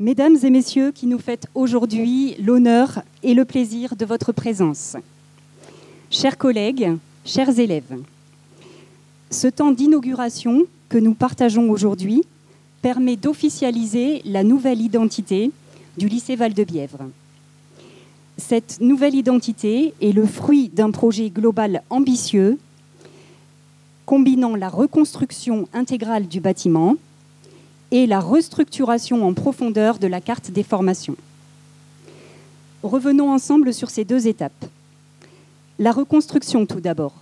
Mesdames et messieurs qui nous faites aujourd'hui l'honneur et le plaisir de votre présence. Chers collègues, chers élèves, ce temps d'inauguration que nous partageons aujourd'hui permet d'officialiser la nouvelle identité du lycée Val-de-Bièvre. Cette nouvelle identité est le fruit d'un projet global ambitieux combinant la reconstruction intégrale du bâtiment et la restructuration en profondeur de la carte des formations. Revenons ensemble sur ces deux étapes. La reconstruction tout d'abord.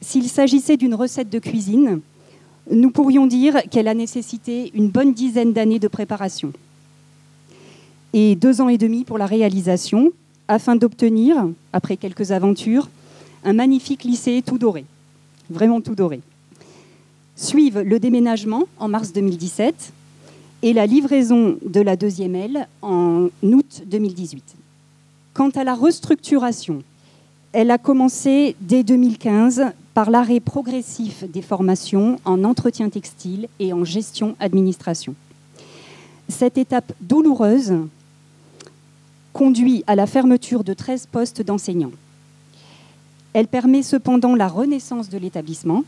S'il s'agissait d'une recette de cuisine, nous pourrions dire qu'elle a nécessité une bonne dizaine d'années de préparation et deux ans et demi pour la réalisation, afin d'obtenir, après quelques aventures, un magnifique lycée tout doré, vraiment tout doré. Suivent le déménagement en mars 2017 et la livraison de la deuxième aile en août 2018. Quant à la restructuration, elle a commencé dès 2015 par l'arrêt progressif des formations en entretien textile et en gestion administration. Cette étape douloureuse conduit à la fermeture de 13 postes d'enseignants. Elle permet cependant la renaissance de l'établissement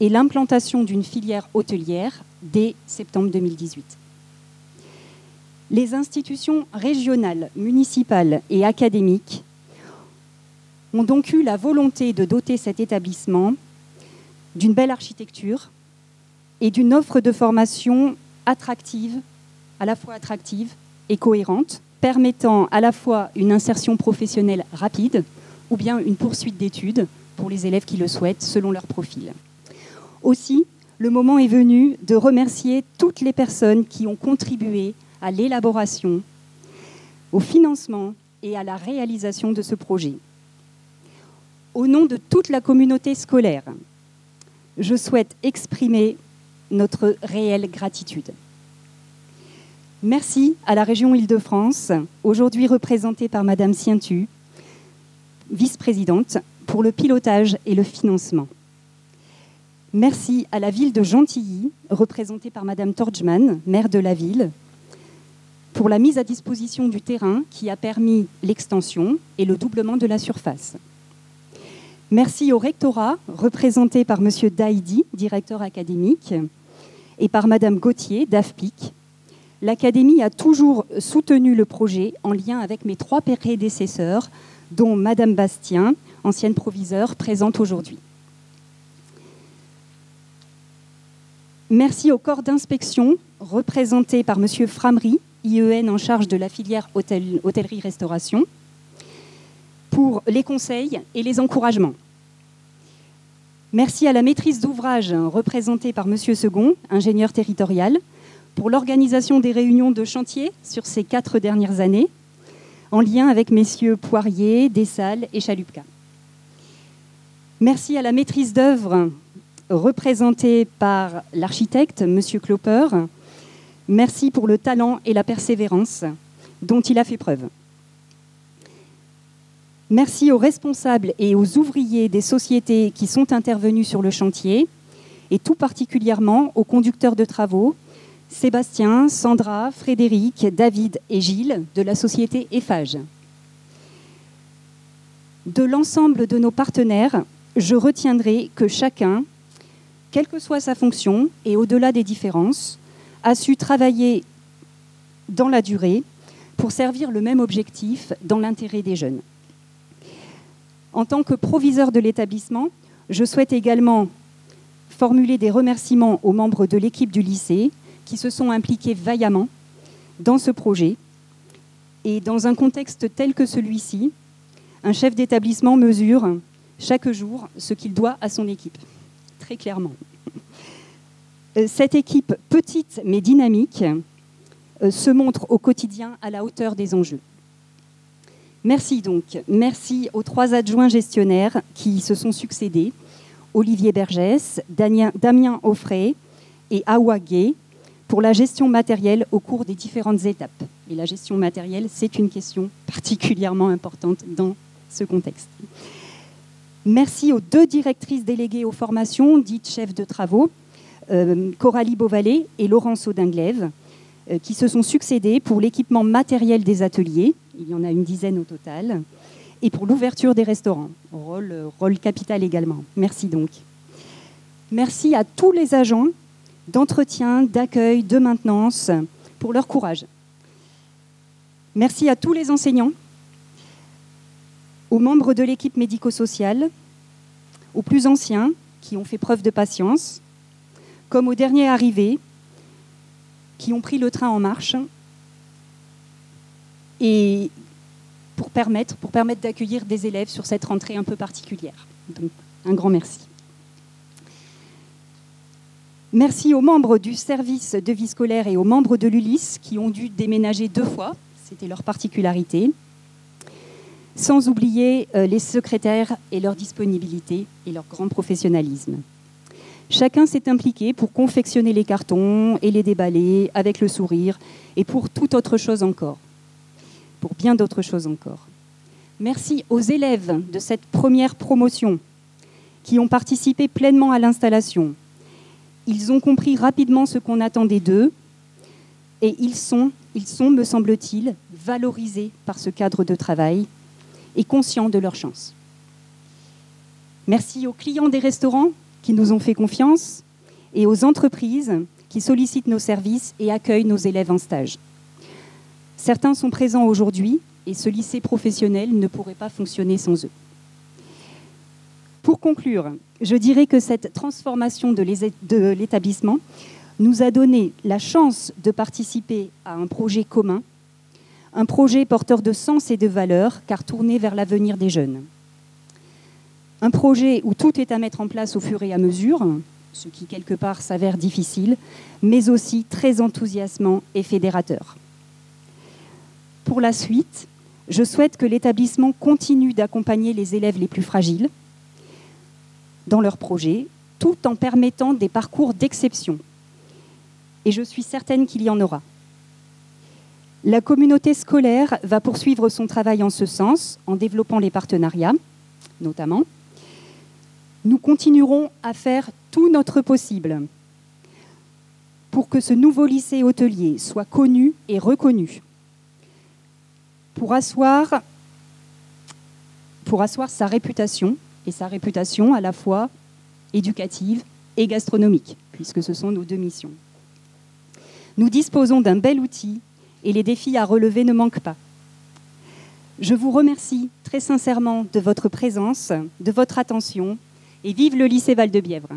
et l'implantation d'une filière hôtelière dès septembre 2018. Les institutions régionales, municipales et académiques ont donc eu la volonté de doter cet établissement d'une belle architecture et d'une offre de formation attractive, à la fois attractive et cohérente, permettant à la fois une insertion professionnelle rapide ou bien une poursuite d'études pour les élèves qui le souhaitent selon leur profil. Aussi, le moment est venu de remercier toutes les personnes qui ont contribué à l'élaboration, au financement et à la réalisation de ce projet. Au nom de toute la communauté scolaire, je souhaite exprimer notre réelle gratitude. Merci à la région Île-de-France, aujourd'hui représentée par Madame Sientu, vice-présidente, pour le pilotage et le financement. Merci à la ville de Gentilly, représentée par Madame Torgman, maire de la ville, pour la mise à disposition du terrain qui a permis l'extension et le doublement de la surface. Merci au rectorat, représenté par Monsieur Daïdi, directeur académique, et par Madame Gauthier, d'AFPIC. L'Académie a toujours soutenu le projet en lien avec mes trois prédécesseurs, dont Madame Bastien, ancienne proviseure, présente aujourd'hui. Merci au corps d'inspection, représenté par Monsieur Framery, IEN en charge de la filière hôtellerie-restauration, pour les conseils et les encouragements. Merci à la maîtrise d'ouvrage, représentée par Monsieur Second, ingénieur territorial, pour l'organisation des réunions de chantier sur ces quatre dernières années, en lien avec messieurs Poirier, Dessalles et Chalupka. Merci à la maîtrise d'œuvre représentée par l'architecte, monsieur Cloper. Merci pour le talent et la persévérance dont il a fait preuve. Merci aux responsables et aux ouvriers des sociétés qui sont intervenus sur le chantier, et tout particulièrement aux conducteurs de travaux, Sébastien, Sandra, Frédéric, David et Gilles de la société EFAGE. De l'ensemble de nos partenaires, je retiendrai que chacun, quelle que soit sa fonction et au-delà des différences, a su travailler dans la durée pour servir le même objectif dans l'intérêt des jeunes. En tant que proviseur de l'établissement, je souhaite également formuler des remerciements aux membres de l'équipe du lycée qui se sont impliqués vaillamment dans ce projet. Et dans un contexte tel que celui-ci, un chef d'établissement mesure chaque jour ce qu'il doit à son équipe, clairement. Euh, cette équipe petite mais dynamique euh, se montre au quotidien à la hauteur des enjeux. Merci donc. Merci aux trois adjoints gestionnaires qui se sont succédés, Olivier Bergès, Damien Offray et Awa Gay, pour la gestion matérielle au cours des différentes étapes. Et la gestion matérielle, c'est une question particulièrement importante dans ce contexte. Merci aux deux directrices déléguées aux formations, dites chefs de travaux, euh, Coralie Beauvalet et Laurence Audinglève, euh, qui se sont succédés pour l'équipement matériel des ateliers, il y en a une dizaine au total, et pour l'ouverture des restaurants, rôle, rôle capital également. Merci donc. Merci à tous les agents d'entretien, d'accueil, de maintenance pour leur courage. Merci à tous les enseignants, aux membres de l'équipe médico-sociale, aux plus anciens qui ont fait preuve de patience, comme aux derniers arrivés qui ont pris le train en marche et pour permettre, pour permettre d'accueillir des élèves sur cette rentrée un peu particulière. Donc, un grand merci. Merci aux membres du service de vie scolaire et aux membres de l'ULIS qui ont dû déménager deux fois, c'était leur particularité, sans oublier euh, les secrétaires et leur disponibilité et leur grand professionnalisme. Chacun s'est impliqué pour confectionner les cartons et les déballer avec le sourire et pour toute autre chose encore, pour bien d'autres choses encore. Merci aux élèves de cette première promotion qui ont participé pleinement à l'installation. Ils ont compris rapidement ce qu'on attendait d'eux et ils sont, ils sont, me semble-t-il, valorisés par ce cadre de travail et conscients de leur chance. Merci aux clients des restaurants qui nous ont fait confiance et aux entreprises qui sollicitent nos services et accueillent nos élèves en stage. Certains sont présents aujourd'hui et ce lycée professionnel ne pourrait pas fonctionner sans eux. Pour conclure, je dirais que cette transformation de l'établissement nous a donné la chance de participer à un projet commun, un projet porteur de sens et de valeurs, car tourné vers l'avenir des jeunes. Un projet où tout est à mettre en place au fur et à mesure, ce qui quelque part s'avère difficile, mais aussi très enthousiasmant et fédérateur. Pour la suite, je souhaite que l'établissement continue d'accompagner les élèves les plus fragiles dans leurs projets, tout en permettant des parcours d'exception. Et je suis certaine qu'il y en aura. La communauté scolaire va poursuivre son travail en ce sens, en développant les partenariats, notamment, nous continuerons à faire tout notre possible pour que ce nouveau lycée hôtelier soit connu et reconnu, pour asseoir, sa réputation, et sa réputation à la fois éducative et gastronomique, puisque ce sont nos deux missions. Nous disposons d'un bel outil et les défis à relever ne manquent pas. Je vous remercie très sincèrement de votre présence, de votre attention et vive le lycée Val de Bièvre.